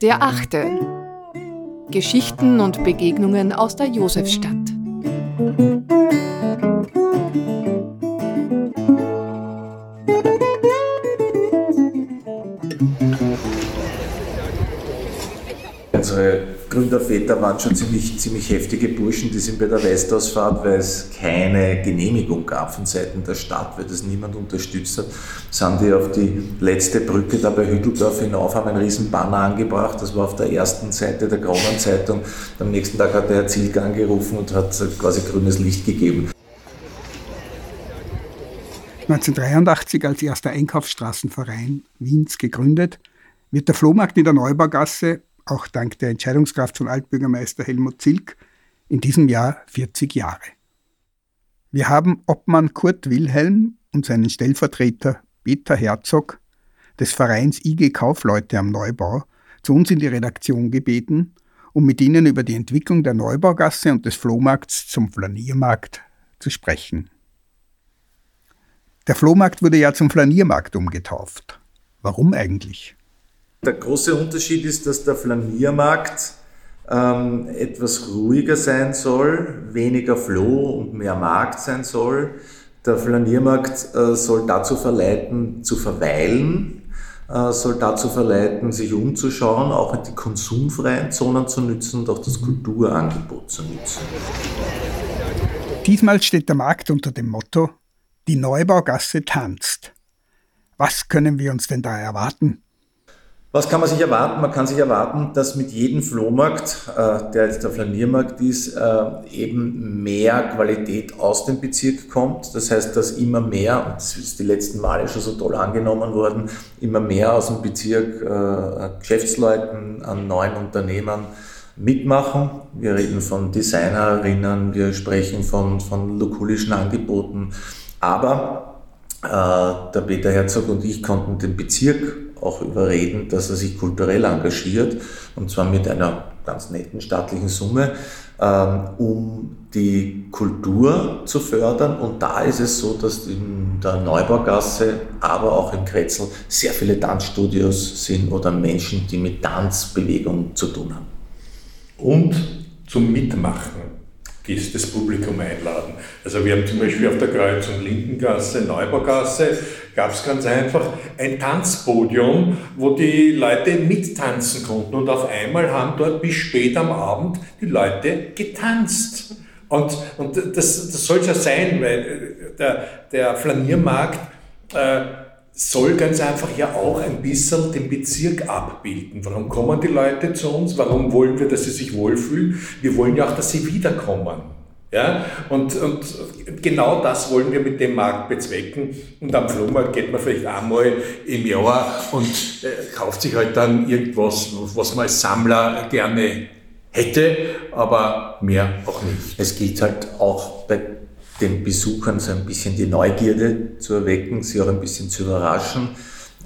Der achte. Geschichten und Begegnungen aus der Josefstadt. Gründerväter waren schon ziemlich, ziemlich heftige Burschen, die sind bei der Westausfahrt, weil es keine Genehmigung gab von Seiten der Stadt, weil das niemand unterstützt hat, sind die auf die letzte Brücke da bei Hütteldorf hinauf, haben einen riesen Banner angebracht, das war auf der ersten Seite der Kronenzeitung. Am nächsten Tag hat der Herr Zielk angerufen und hat quasi grünes Licht gegeben. 1983 als erster Einkaufsstraßenverein Wiens gegründet, wird der Flohmarkt in der Neubaugasse auch dank der Entscheidungskraft von Altbürgermeister Helmut Zilk, in diesem Jahr 40 Jahre. Wir haben Obmann Kurt Wilhelm und seinen Stellvertreter Peter Herzog des Vereins IG Kaufleute am Neubau zu uns in die Redaktion gebeten, um mit ihnen über die Entwicklung der Neubaugasse und des Flohmarkts zum Flaniermarkt zu sprechen. Der Flohmarkt wurde ja zum Flaniermarkt umgetauft. Warum eigentlich? Der große Unterschied ist, dass der Flaniermarkt ähm, etwas ruhiger sein soll, weniger Floh und mehr Markt sein soll. Der Flaniermarkt äh, soll dazu verleiten, zu verweilen, äh, soll dazu verleiten, sich umzuschauen, auch die konsumfreien Zonen zu nützen und auch das Kulturangebot zu nützen. Diesmal steht der Markt unter dem Motto, die Neubaugasse tanzt. Was können wir uns denn da erwarten? Was kann man sich erwarten? Man kann sich erwarten, dass mit jedem Flohmarkt, äh, der jetzt der Flaniermarkt ist, äh, eben mehr Qualität aus dem Bezirk kommt. Das heißt, dass immer mehr, und das ist die letzten Male schon so toll angenommen worden, immer mehr aus dem Bezirk äh, Geschäftsleuten, an neuen Unternehmern mitmachen. Wir reden von Designerinnen, wir sprechen von, von lokulischen Angeboten. Aber der Peter Herzog und ich konnten den Bezirk auch überreden, dass er sich kulturell engagiert, und zwar mit einer ganz netten staatlichen Summe, ähm, um die Kultur zu fördern. Und da ist es so, dass in der Neubaugasse, aber auch im Kretzel sehr viele Tanzstudios sind oder Menschen, die mit Tanzbewegung zu tun haben. Und zum Mitmachen das Publikum einladen. Also wir haben zum Beispiel auf der Kreuzung Lindengasse, Neubaugasse, gab es ganz einfach ein Tanzpodium, wo die Leute mittanzen konnten und auf einmal haben dort bis spät am Abend die Leute getanzt. Und, und das, das soll ja sein, weil äh, der, der Flaniermarkt äh, soll ganz einfach ja auch ein bisschen den Bezirk abbilden. Warum kommen die Leute zu uns? Warum wollen wir, dass sie sich wohlfühlen? Wir wollen ja auch, dass sie wiederkommen. Ja? Und, und genau das wollen wir mit dem Markt bezwecken. Und am Flohmarkt geht man vielleicht einmal im Jahr und äh, kauft sich halt dann irgendwas, was man als Sammler gerne hätte, aber mehr auch nicht. Es gilt halt auch bei den Besuchern so ein bisschen die Neugierde zu erwecken, sie auch ein bisschen zu überraschen.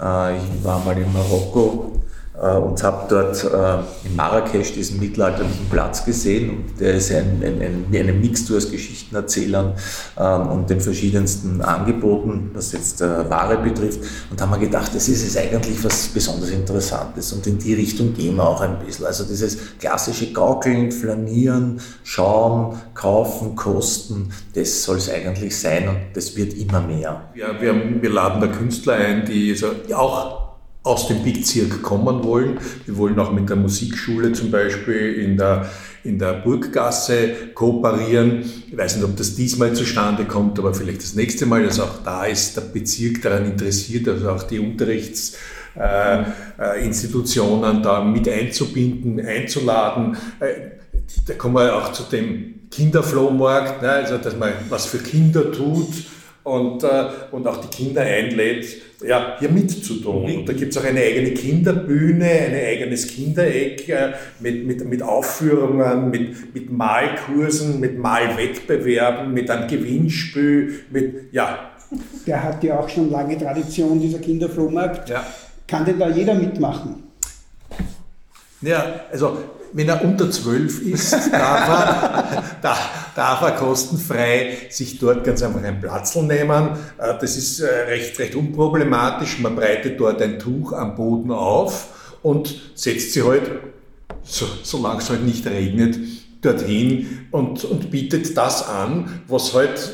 Äh, ich war mal in Marokko und habe dort äh, in Marrakesch diesen mittelalterlichen Platz gesehen. Und der ist ein, ein, ein, eine Mixtur aus Geschichtenerzählern ähm, und den verschiedensten Angeboten, was jetzt äh, Ware betrifft. Und haben wir gedacht, das ist jetzt eigentlich was besonders Interessantes. Und in die Richtung gehen wir auch ein bisschen. Also dieses klassische Gaukeln, Flanieren, Schauen, Kaufen, Kosten, das soll es eigentlich sein und das wird immer mehr. Ja, wir, wir laden da Künstler ein, die so auch aus dem Bezirk kommen wollen. Wir wollen auch mit der Musikschule zum Beispiel in der, in der Burggasse kooperieren. Ich weiß nicht, ob das diesmal zustande kommt, aber vielleicht das nächste Mal. Also auch da ist der Bezirk daran interessiert, also auch die Unterrichtsinstitutionen äh, da mit einzubinden, einzuladen. Äh, da kommen wir auch zu dem Kinderflohmarkt, ne? also dass man was für Kinder tut und, äh, und auch die Kinder einlädt, ja, hier mitzutun. Und da gibt es auch eine eigene Kinderbühne, ein eigenes Kindereck äh, mit, mit, mit Aufführungen, mit, mit Malkursen, mit Malwettbewerben, mit einem Gewinnspiel, mit, ja. Der hat ja auch schon lange Tradition, dieser Kinderflohmarkt. Ja. Kann denn da jeder mitmachen? Ja, also wenn er unter zwölf ist, darf er, da, darf er kostenfrei sich dort ganz einfach ein Platzl nehmen. Äh, das ist äh, recht, recht unproblematisch. Man breitet dort ein Tuch am Boden auf und setzt sie halt, so, solange es halt nicht regnet, dorthin und, und bietet das an, was halt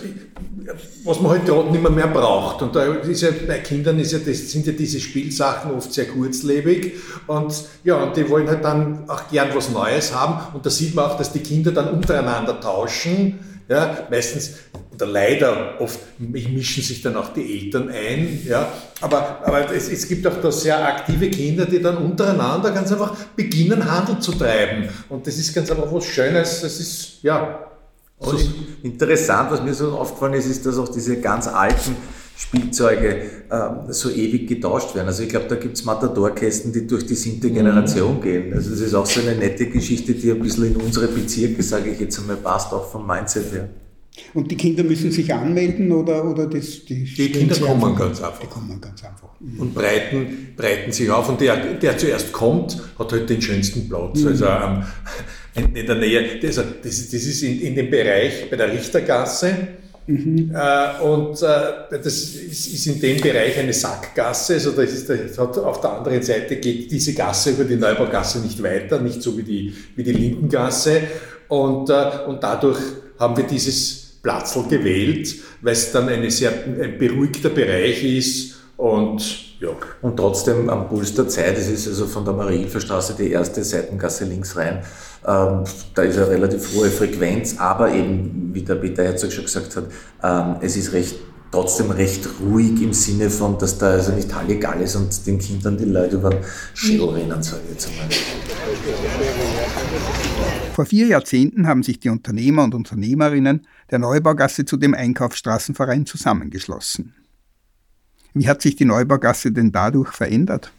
was man halt gerade nicht mehr, mehr braucht. Und da ist ja, bei Kindern ist ja, das sind ja diese Spielsachen oft sehr kurzlebig und ja, und die wollen halt dann auch gern was Neues haben und da sieht man auch, dass die Kinder dann untereinander tauschen. Ja, meistens oder leider oft mischen sich dann auch die Eltern ein, ja, aber, aber es, es gibt auch da sehr aktive Kinder, die dann untereinander ganz einfach beginnen, Handel zu treiben. Und das ist ganz einfach was Schönes, das ist, ja, und interessant, was mir so aufgefallen ist, ist, dass auch diese ganz alten Spielzeuge äh, so ewig getauscht werden. Also ich glaube, da gibt es Matadorkästen, die durch die siebte mhm. Generation gehen. Also das ist auch so eine nette Geschichte, die ein bisschen in unsere Bezirke, sage ich jetzt einmal, passt, auch vom Mindset her. Und die Kinder müssen sich anmelden oder, oder das, die, die Kinder kommen einfach, ganz einfach. Die kommen ganz einfach. Mhm. Und breiten, breiten sich auf. Und der, der zuerst kommt, hat halt den schönsten Platz. Mhm. Also ähm, in der Nähe, das, das, das ist in, in dem Bereich bei der Richtergasse. Mhm. Äh, und äh, das ist, ist, in dem Bereich eine Sackgasse, also das ist, das hat, auf der anderen Seite geht diese Gasse über die Neubaugasse nicht weiter, nicht so wie die, wie die Lindengasse. Und, äh, und dadurch haben wir dieses Platzl gewählt, weil es dann eine sehr, ein beruhigter Bereich ist und ja. Und trotzdem am Puls der Zeit, es ist also von der Marienhilferstraße die erste Seitengasse links rein, ähm, da ist eine relativ hohe Frequenz, aber eben, wie der Peter Herzog schon gesagt hat, ähm, es ist recht trotzdem recht ruhig im Sinne von, dass da also nicht Halligal ist und den Kindern die Leute über den Schädel rennen, sage ich jetzt einmal. Vor vier Jahrzehnten haben sich die Unternehmer und Unternehmerinnen der Neubaugasse zu dem Einkaufsstraßenverein zusammengeschlossen. Wie hat sich die Neubaugasse denn dadurch verändert?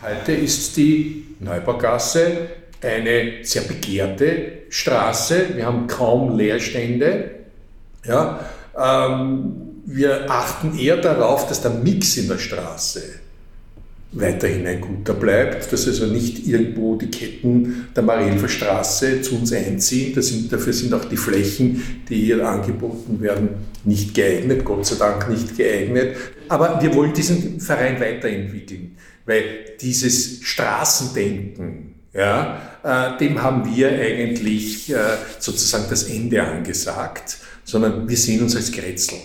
Heute ist die Neubaugasse eine sehr begehrte Straße. Wir haben kaum Leerstände. Ja, ähm, wir achten eher darauf, dass der Mix in der Straße weiterhin ein guter bleibt, dass also nicht irgendwo die Ketten der Marienfer Straße zu uns einziehen. Sind, dafür sind auch die Flächen, die hier angeboten werden, nicht geeignet, Gott sei Dank nicht geeignet. Aber wir wollen diesen Verein weiterentwickeln, weil dieses Straßendenken, ja, äh, dem haben wir eigentlich äh, sozusagen das Ende angesagt, sondern wir sehen uns als Grätzl.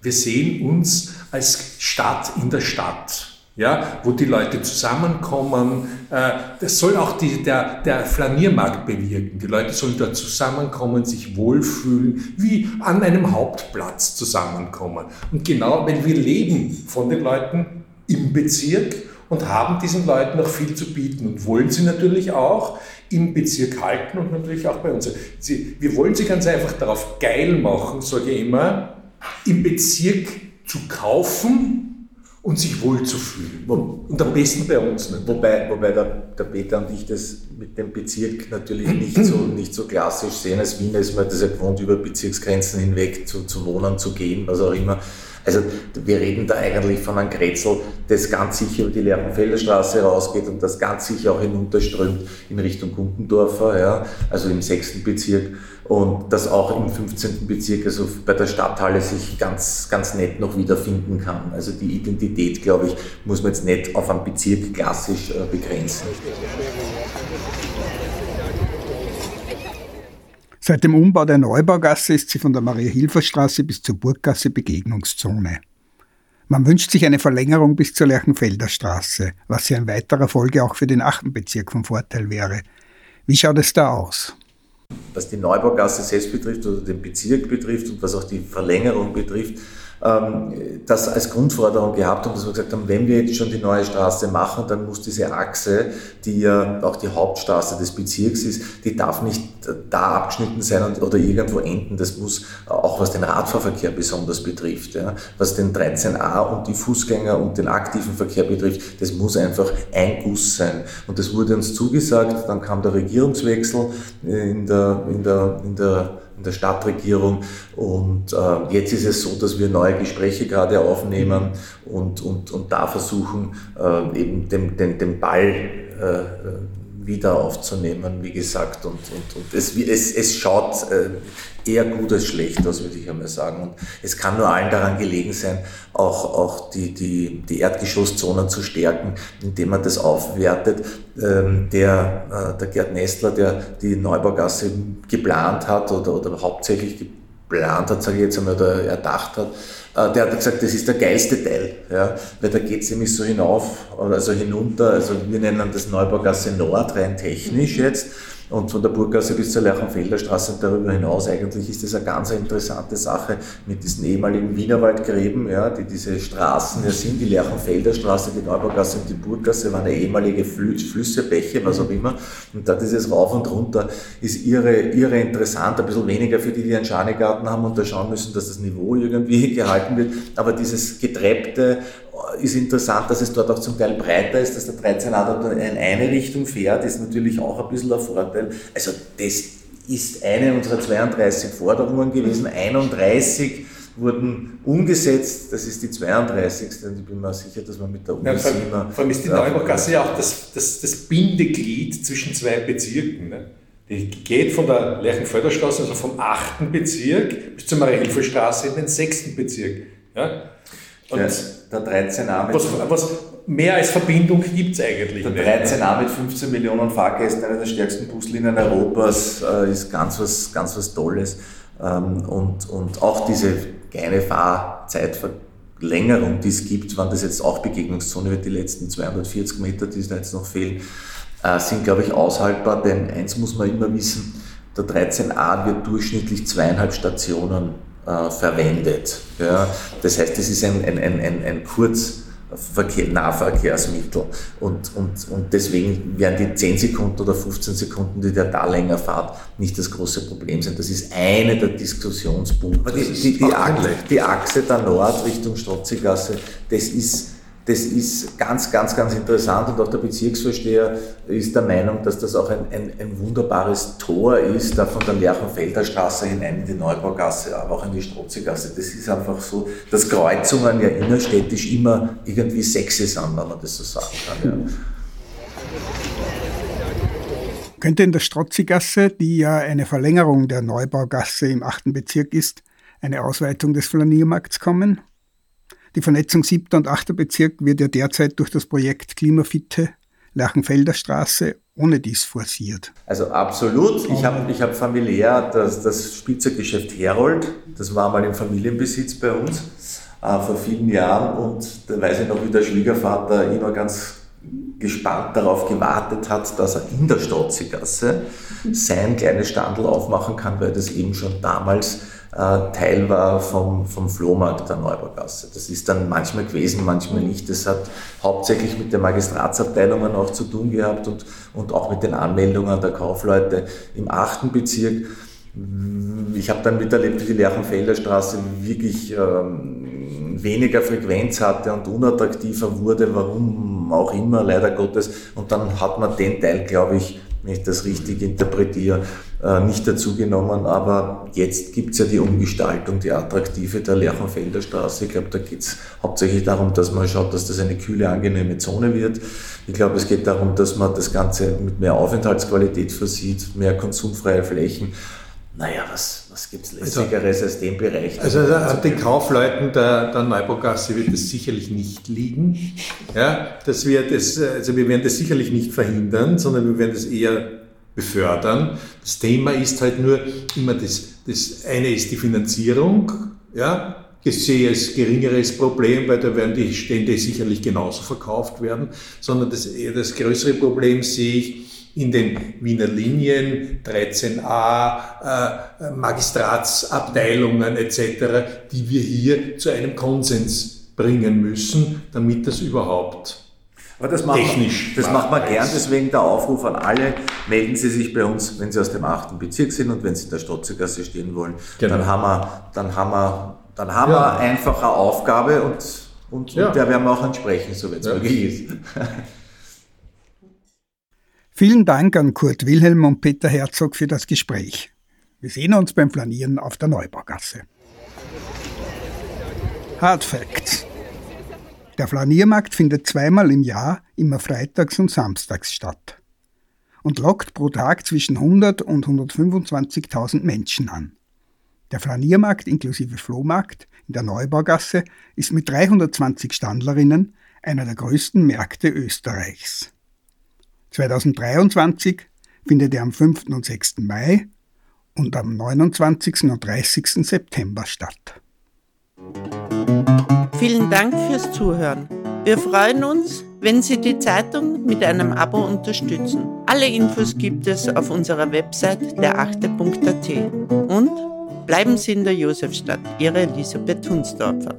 Wir sehen uns als Stadt in der Stadt. Ja, wo die Leute zusammenkommen. Äh, das soll auch die, der, der Flaniermarkt bewirken. Die Leute sollen dort zusammenkommen, sich wohlfühlen, wie an einem Hauptplatz zusammenkommen. Und genau, weil wir leben von den Leuten im Bezirk und haben diesen Leuten noch viel zu bieten und wollen sie natürlich auch im Bezirk halten und natürlich auch bei uns. Sie, wir wollen sie ganz einfach darauf geil machen, sage ich immer, im Bezirk zu kaufen und sich wohl zu fühlen. Und am besten bei uns. Nicht? Wobei, wobei der, der Peter und ich das mit dem Bezirk natürlich nicht so, nicht so klassisch sehen. Als Wiener ist man das ja gewohnt, über Bezirksgrenzen hinweg zu, zu wohnen, zu gehen, was auch immer. Also wir reden da eigentlich von einem Kretzel, das ganz sicher über die Lerchenfelder Straße rausgeht und das ganz sicher auch hinunterströmt in Richtung Gundendorfer, ja, also im sechsten Bezirk und das auch im 15. Bezirk, also bei der Stadthalle sich ganz, ganz nett noch wiederfinden kann. Also die Identität, glaube ich, muss man jetzt nicht auf einen Bezirk klassisch äh, begrenzen. Seit dem Umbau der Neubaugasse ist sie von der Maria-Hilfer-Straße bis zur Burggasse Begegnungszone. Man wünscht sich eine Verlängerung bis zur Lerchenfelder Straße, was ja in weiterer Folge auch für den achten Bezirk von Vorteil wäre. Wie schaut es da aus? Was die Neubaugasse selbst betrifft oder den Bezirk betrifft und was auch die Verlängerung betrifft, ähm, das als Grundforderung gehabt haben, dass wir gesagt haben, wenn wir jetzt schon die neue Straße machen, dann muss diese Achse, die ja auch die Hauptstraße des Bezirks ist, die darf nicht da abgeschnitten sein oder irgendwo enden. Das muss auch was den Radfahrverkehr besonders betrifft, ja, was den 13a und die Fußgänger und den aktiven Verkehr betrifft, das muss einfach ein Guss sein. Und das wurde uns zugesagt, dann kam der Regierungswechsel in der, in der, in der in der Stadtregierung. Und äh, jetzt ist es so, dass wir neue Gespräche gerade aufnehmen und, und, und da versuchen, äh, eben den, den, den Ball äh, wieder aufzunehmen, wie gesagt. Und, und, und es, es, es schaut äh, eher gut als schlecht aus, würde ich einmal sagen. Und es kann nur allen daran gelegen sein, auch, auch die, die, die Erdgeschosszonen zu stärken, indem man das aufwertet. Ähm, der, äh, der Gerd Nestler, der die Neubaugasse geplant hat oder, oder hauptsächlich geplant hat, sage ich jetzt einmal, oder erdacht hat, der hat gesagt, das ist der geilste Teil, ja, weil da geht es nämlich so hinauf, also hinunter, also wir nennen das Neubaugasse Nord rein technisch jetzt und von der Burggasse bis zur Lerchenfelder Straße und darüber hinaus eigentlich ist das eine ganz interessante Sache mit diesen ehemaligen Wienerwaldgräben, ja, die diese Straßen ja sind, die Lerchenfelder Straße, die Neubaugasse und die Burggasse waren ehemalige Flüsse, Bäche, was auch immer. Und da dieses Rauf und Runter ist irre, irre interessant, ein bisschen weniger für die, die einen Schanigarten haben und da schauen müssen, dass das Niveau irgendwie gehalten wird. Aber dieses Getreppte ist interessant, dass es dort auch zum Teil breiter ist, dass der 13a dort in eine Richtung fährt, ist natürlich auch ein bisschen ein Vorteil. Also das ist eine unserer 32 Forderungen gewesen. 31 wurden umgesetzt, das ist die 32. Und ich bin mir sicher, dass man mit der Uni ja, vor. Vor allem ist die Neubaugasse ja auch das, das, das Bindeglied zwischen zwei Bezirken. Ne? Die geht von der Lerchenförderstraße, also vom 8. Bezirk, bis zur Mariahilferstraße in den 6. Bezirk. Ja? Und der, der 13a mit. Was, was mehr als Verbindung gibt es eigentlich der nicht. Der 13a mit 15 Millionen Fahrgästen, einer der stärksten Buslinien Europas, äh, ist ganz was, ganz was Tolles. Ähm, und, und auch diese kleine Fahrzeitverlängerung, die es gibt, wann das jetzt auch Begegnungszone wird, die letzten 240 Meter, die es da jetzt noch fehlen, äh, sind, glaube ich, aushaltbar. Denn eins muss man immer wissen, der 13a wird durchschnittlich zweieinhalb Stationen äh, verwendet. Ja. Das heißt, es ist ein, ein, ein, ein, ein Kurzverkehr, Nahverkehrsmittel. Und, und, und deswegen werden die 10 Sekunden oder 15 Sekunden, die der da länger fahrt, nicht das große Problem sein. Das ist eine der Diskussionspunkte. Aber die, die, die, Achse, die Achse der Nord Richtung Strotzigasse, das ist das ist ganz, ganz, ganz interessant und auch der Bezirksvorsteher ist der Meinung, dass das auch ein, ein, ein wunderbares Tor ist, da von der Lerchenfelder Straße hinein in die Neubaugasse, aber auch in die Strotzigasse. Das ist einfach so, dass Kreuzungen ja innerstädtisch immer irgendwie sexy sind, wenn man das so sagen kann. Ja. Könnte in der Strotzigasse, die ja eine Verlängerung der Neubaugasse im 8. Bezirk ist, eine Ausweitung des Flaniermarkts kommen? Die Vernetzung 7. und 8. Bezirk wird ja derzeit durch das Projekt Klimafitte Lerchenfelder Straße ohne dies forciert. Also absolut. Ich habe ich hab familiär das, das Spielzeuggeschäft Herold, das war mal im Familienbesitz bei uns äh, vor vielen Jahren und da weiß ich noch, wie der Schwiegervater immer ganz gespannt darauf gewartet hat, dass er in der Stotzigasse sein kleines Standel aufmachen kann, weil das eben schon damals Teil war vom, vom Flohmarkt der Neubaugasse. Das ist dann manchmal gewesen, manchmal nicht. Das hat hauptsächlich mit den Magistratsabteilungen auch zu tun gehabt und, und auch mit den Anmeldungen der Kaufleute im achten Bezirk. Ich habe dann miterlebt, wie die Lerchenfelder Straße wirklich ähm, weniger Frequenz hatte und unattraktiver wurde, warum auch immer, leider Gottes. Und dann hat man den Teil, glaube ich, wenn ich das richtig interpretiere, äh, nicht dazugenommen. Aber jetzt gibt es ja die Umgestaltung, die attraktive der Lerchenfelder Straße. Ich glaube, da geht es hauptsächlich darum, dass man schaut, dass das eine kühle, angenehme Zone wird. Ich glaube, es geht darum, dass man das Ganze mit mehr Aufenthaltsqualität versieht, mehr konsumfreie Flächen. Naja, was, was gibt es lässigeres also, als den Bereich? Also an den Kaufleuten der, der Neubaugasse wird das sicherlich nicht liegen. Ja, das wird es, also wir werden das sicherlich nicht verhindern, sondern wir werden das eher befördern. Das Thema ist halt nur immer das, das eine ist die Finanzierung, ja, ich sehe als geringeres Problem, weil da werden die Stände sicherlich genauso verkauft werden, sondern das, das größere Problem sehe ich in den Wiener Linien, 13a, äh, Magistratsabteilungen etc., die wir hier zu einem Konsens bringen müssen, damit das überhaupt aber das macht technisch. Man, das macht man gern, deswegen der Aufruf an alle, melden Sie sich bei uns, wenn Sie aus dem 8. Bezirk sind und wenn Sie in der Stotzegasse stehen wollen. Genau. Dann haben wir, dann haben wir, dann haben ja. wir einfach eine Aufgabe und, und, ja. und der werden wir auch entsprechen, so wenn es ja. möglich ist. Vielen Dank an Kurt Wilhelm und Peter Herzog für das Gespräch. Wir sehen uns beim Flanieren auf der Neubaugasse. Hard Facts. Der Flaniermarkt findet zweimal im Jahr, immer freitags und samstags statt. und lockt pro Tag zwischen 100 und 125.000 Menschen an. Der Flaniermarkt inklusive Flohmarkt in der Neubaugasse ist mit 320 Standlerinnen einer der größten Märkte Österreichs. 2023 findet er am 5. und 6. Mai und am 29. und 30. September statt. Vielen Dank fürs Zuhören. Wir freuen uns, wenn Sie die Zeitung mit einem Abo unterstützen. Alle Infos gibt es auf unserer Website derachte.at. Und bleiben Sie in der Josefstadt, Ihre Elisabeth Hunsdorfer.